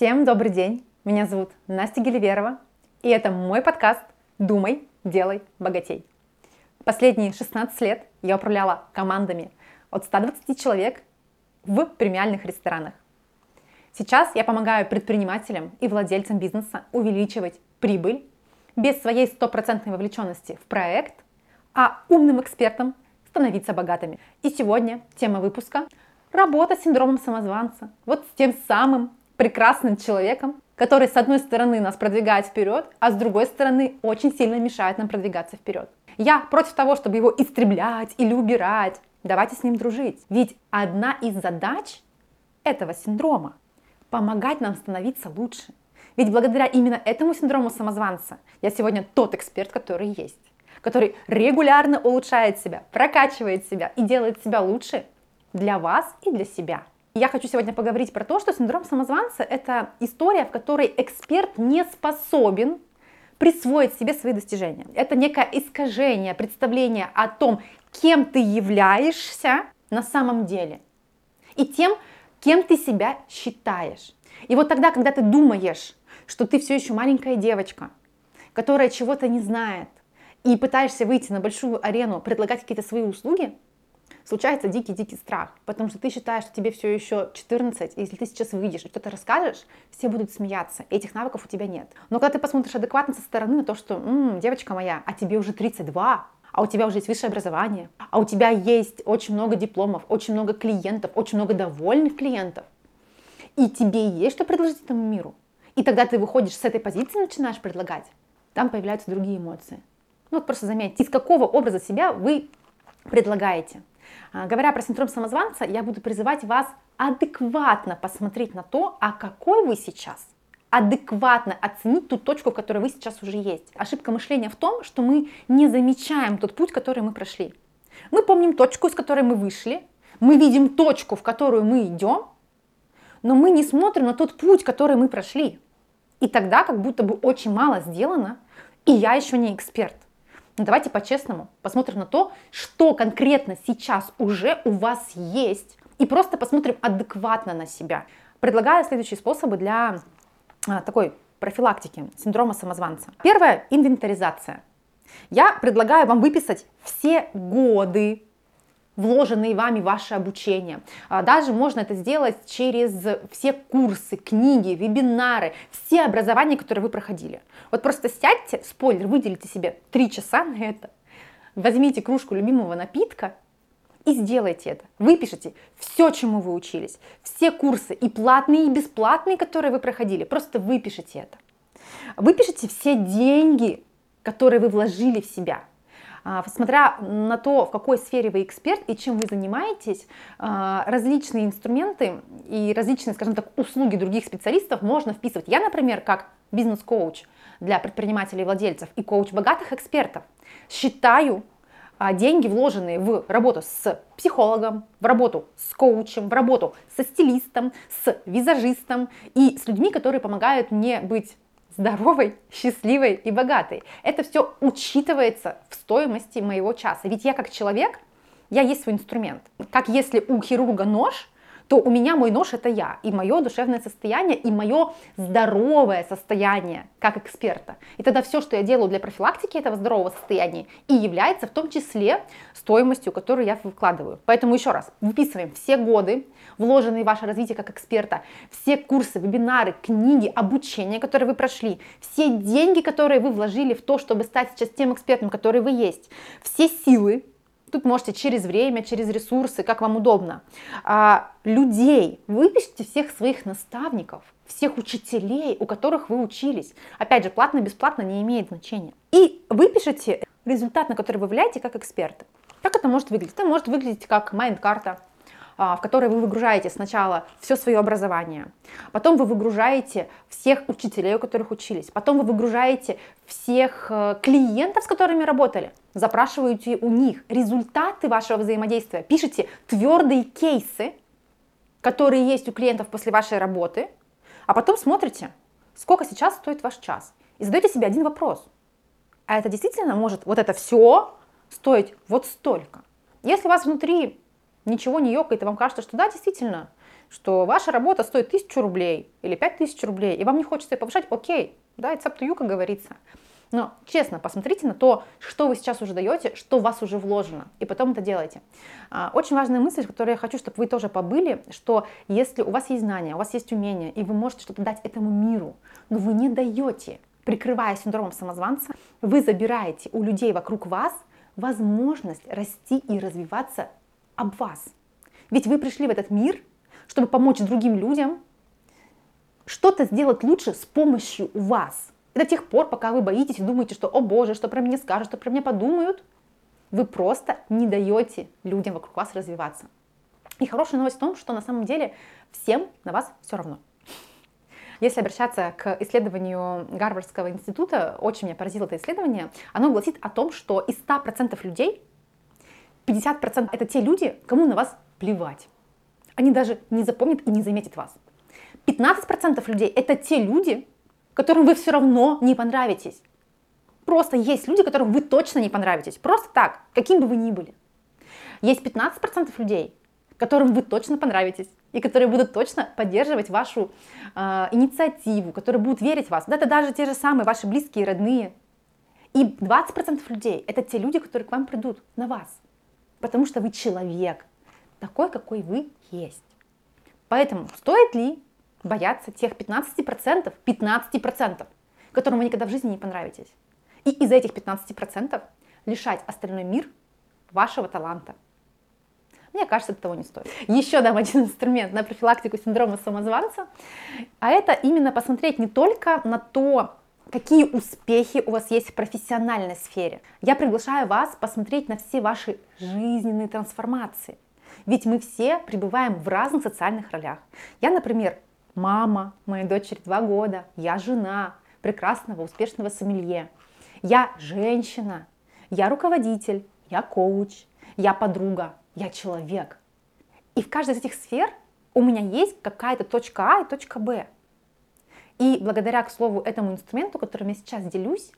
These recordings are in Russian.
Всем добрый день! Меня зовут Настя Геливерова, и это мой подкаст «Думай, делай, богатей». Последние 16 лет я управляла командами от 120 человек в премиальных ресторанах. Сейчас я помогаю предпринимателям и владельцам бизнеса увеличивать прибыль без своей стопроцентной вовлеченности в проект, а умным экспертам становиться богатыми. И сегодня тема выпуска – работа с синдромом самозванца. Вот с тем самым прекрасным человеком, который с одной стороны нас продвигает вперед, а с другой стороны очень сильно мешает нам продвигаться вперед. Я против того, чтобы его истреблять или убирать. Давайте с ним дружить. Ведь одна из задач этого синдрома – помогать нам становиться лучше. Ведь благодаря именно этому синдрому самозванца я сегодня тот эксперт, который есть, который регулярно улучшает себя, прокачивает себя и делает себя лучше для вас и для себя. Я хочу сегодня поговорить про то, что синдром самозванца – это история, в которой эксперт не способен присвоить себе свои достижения. Это некое искажение представления о том, кем ты являешься на самом деле и тем, кем ты себя считаешь. И вот тогда, когда ты думаешь, что ты все еще маленькая девочка, которая чего-то не знает, и пытаешься выйти на большую арену, предлагать какие-то свои услуги, случается дикий-дикий страх, потому что ты считаешь, что тебе все еще 14, и если ты сейчас выйдешь и что-то расскажешь, все будут смеяться, этих навыков у тебя нет. Но когда ты посмотришь адекватно со стороны на то, что, м-м, девочка моя, а тебе уже 32, а у тебя уже есть высшее образование, а у тебя есть очень много дипломов, очень много клиентов, очень много довольных клиентов, и тебе есть что предложить этому миру, и тогда ты выходишь с этой позиции, начинаешь предлагать, там появляются другие эмоции. Ну вот просто заметьте, из какого образа себя вы предлагаете. А, говоря про синдром самозванца, я буду призывать вас адекватно посмотреть на то, а какой вы сейчас, адекватно оценить ту точку, в которой вы сейчас уже есть. Ошибка мышления в том, что мы не замечаем тот путь, который мы прошли. Мы помним точку, с которой мы вышли, мы видим точку, в которую мы идем, но мы не смотрим на тот путь, который мы прошли. И тогда как будто бы очень мало сделано, и я еще не эксперт. Но давайте по-честному посмотрим на то, что конкретно сейчас уже у вас есть, и просто посмотрим адекватно на себя. Предлагаю следующие способы для а, такой профилактики синдрома самозванца. Первое – инвентаризация. Я предлагаю вам выписать все годы, вложенные вами ваше обучение. А, даже можно это сделать через все курсы, книги, вебинары, все образования, которые вы проходили. Вот просто сядьте, спойлер, выделите себе 3 часа на это, возьмите кружку любимого напитка и сделайте это. Выпишите все, чему вы учились, все курсы, и платные, и бесплатные, которые вы проходили. Просто выпишите это. Выпишите все деньги, которые вы вложили в себя. А, смотря на то, в какой сфере вы эксперт и чем вы занимаетесь, а, различные инструменты и различные, скажем так, услуги других специалистов можно вписывать. Я, например, как бизнес-коуч для предпринимателей и владельцев и коуч богатых экспертов, считаю а, деньги, вложенные в работу с психологом, в работу с коучем, в работу со стилистом, с визажистом и с людьми, которые помогают мне быть здоровой, счастливой и богатой. Это все учитывается в стоимости моего часа. Ведь я как человек, я есть свой инструмент. Как если у хирурга нож, то у меня мой нож это я, и мое душевное состояние, и мое здоровое состояние как эксперта. И тогда все, что я делаю для профилактики этого здорового состояния, и является в том числе стоимостью, которую я вкладываю. Поэтому еще раз, выписываем все годы, вложенные в ваше развитие как эксперта, все курсы, вебинары, книги, обучение, которые вы прошли, все деньги, которые вы вложили в то, чтобы стать сейчас тем экспертом, который вы есть, все силы, Тут можете через время, через ресурсы, как вам удобно. А, людей, выпишите всех своих наставников, всех учителей, у которых вы учились. Опять же, платно-бесплатно не имеет значения. И выпишите результат, на который вы влияете как эксперты. Как это может выглядеть? Это может выглядеть как майнд-карта, в которой вы выгружаете сначала все свое образование, потом вы выгружаете всех учителей, у которых учились, потом вы выгружаете всех э, клиентов, с которыми работали, запрашиваете у них результаты вашего взаимодействия, пишите твердые кейсы, которые есть у клиентов после вашей работы, а потом смотрите, сколько сейчас стоит ваш час. И задаете себе один вопрос. А это действительно может вот это все стоить вот столько? Если у вас внутри ничего не ёкает, и вам кажется, что да, действительно, что ваша работа стоит тысячу рублей или пять тысяч рублей, и вам не хочется ее повышать, окей, да, it's up to you, как говорится. Но честно, посмотрите на то, что вы сейчас уже даете, что в вас уже вложено, и потом это делайте. А, очень важная мысль, которую я хочу, чтобы вы тоже побыли, что если у вас есть знания, у вас есть умения, и вы можете что-то дать этому миру, но вы не даете, прикрывая синдромом самозванца, вы забираете у людей вокруг вас возможность расти и развиваться об вас. Ведь вы пришли в этот мир, чтобы помочь другим людям что-то сделать лучше с помощью вас. И до тех пор, пока вы боитесь и думаете, что, о боже, что про меня скажут, что про меня подумают, вы просто не даете людям вокруг вас развиваться. И хорошая новость в том, что на самом деле всем на вас все равно. Если обращаться к исследованию Гарвардского института, очень меня поразило это исследование, оно гласит о том, что из 100% людей 50% это те люди, кому на вас плевать. Они даже не запомнят и не заметят вас. 15% людей это те люди, которым вы все равно не понравитесь. Просто есть люди, которым вы точно не понравитесь. Просто так, каким бы вы ни были. Есть 15% людей, которым вы точно понравитесь, и которые будут точно поддерживать вашу э, инициативу, которые будут верить в вас. Это даже те же самые ваши близкие, родные. И 20% людей – это те люди, которые к вам придут на вас, потому что вы человек, такой, какой вы есть. Поэтому стоит ли бояться тех 15%, 15%, которым вы никогда в жизни не понравитесь. И из этих 15% лишать остальной мир вашего таланта. Мне кажется, это того не стоит. Еще дам один инструмент на профилактику синдрома самозванца, а это именно посмотреть не только на то, какие успехи у вас есть в профессиональной сфере. Я приглашаю вас посмотреть на все ваши жизненные трансформации. Ведь мы все пребываем в разных социальных ролях. Я, например, мама, моей дочери два года, я жена прекрасного, успешного сомелье, я женщина, я руководитель, я коуч, я подруга, я человек. И в каждой из этих сфер у меня есть какая-то точка А и точка Б. И благодаря, к слову, этому инструменту, которым я сейчас делюсь,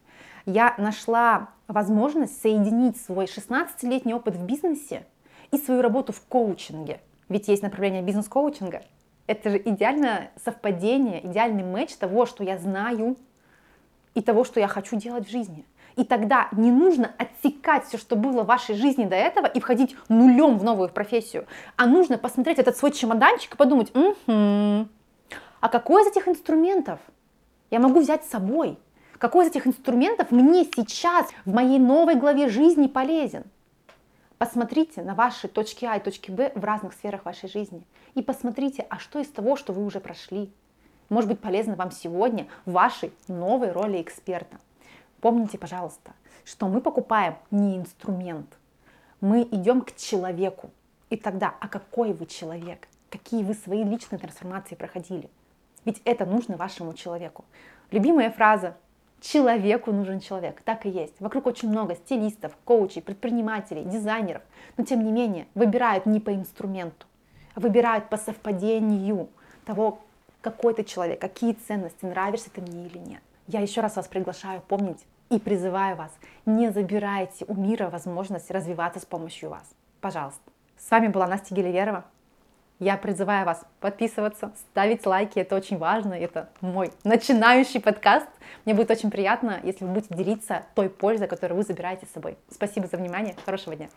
я нашла возможность соединить свой 16-летний опыт в бизнесе и свою работу в коучинге. Ведь есть направление бизнес-коучинга, это же идеальное совпадение, идеальный матч того, что я знаю и того, что я хочу делать в жизни. И тогда не нужно отсекать все, что было в вашей жизни до этого, и входить нулем в новую профессию, а нужно посмотреть этот свой чемоданчик и подумать, угу, а какой из этих инструментов я могу взять с собой? Какой из этих инструментов мне сейчас в моей новой главе жизни полезен? Посмотрите на ваши точки А и точки Б в разных сферах вашей жизни. И посмотрите, а что из того, что вы уже прошли, может быть полезно вам сегодня в вашей новой роли эксперта. Помните, пожалуйста, что мы покупаем не инструмент, мы идем к человеку. И тогда, а какой вы человек? Какие вы свои личные трансформации проходили? Ведь это нужно вашему человеку. Любимая фраза Человеку нужен человек, так и есть. Вокруг очень много стилистов, коучей, предпринимателей, дизайнеров, но тем не менее выбирают не по инструменту, а выбирают по совпадению того, какой ты человек, какие ценности, нравишься ты мне или нет. Я еще раз вас приглашаю помнить и призываю вас, не забирайте у мира возможность развиваться с помощью вас. Пожалуйста. С вами была Настя Геливерова. Я призываю вас подписываться, ставить лайки, это очень важно, это мой начинающий подкаст. Мне будет очень приятно, если вы будете делиться той пользой, которую вы забираете с собой. Спасибо за внимание, хорошего дня.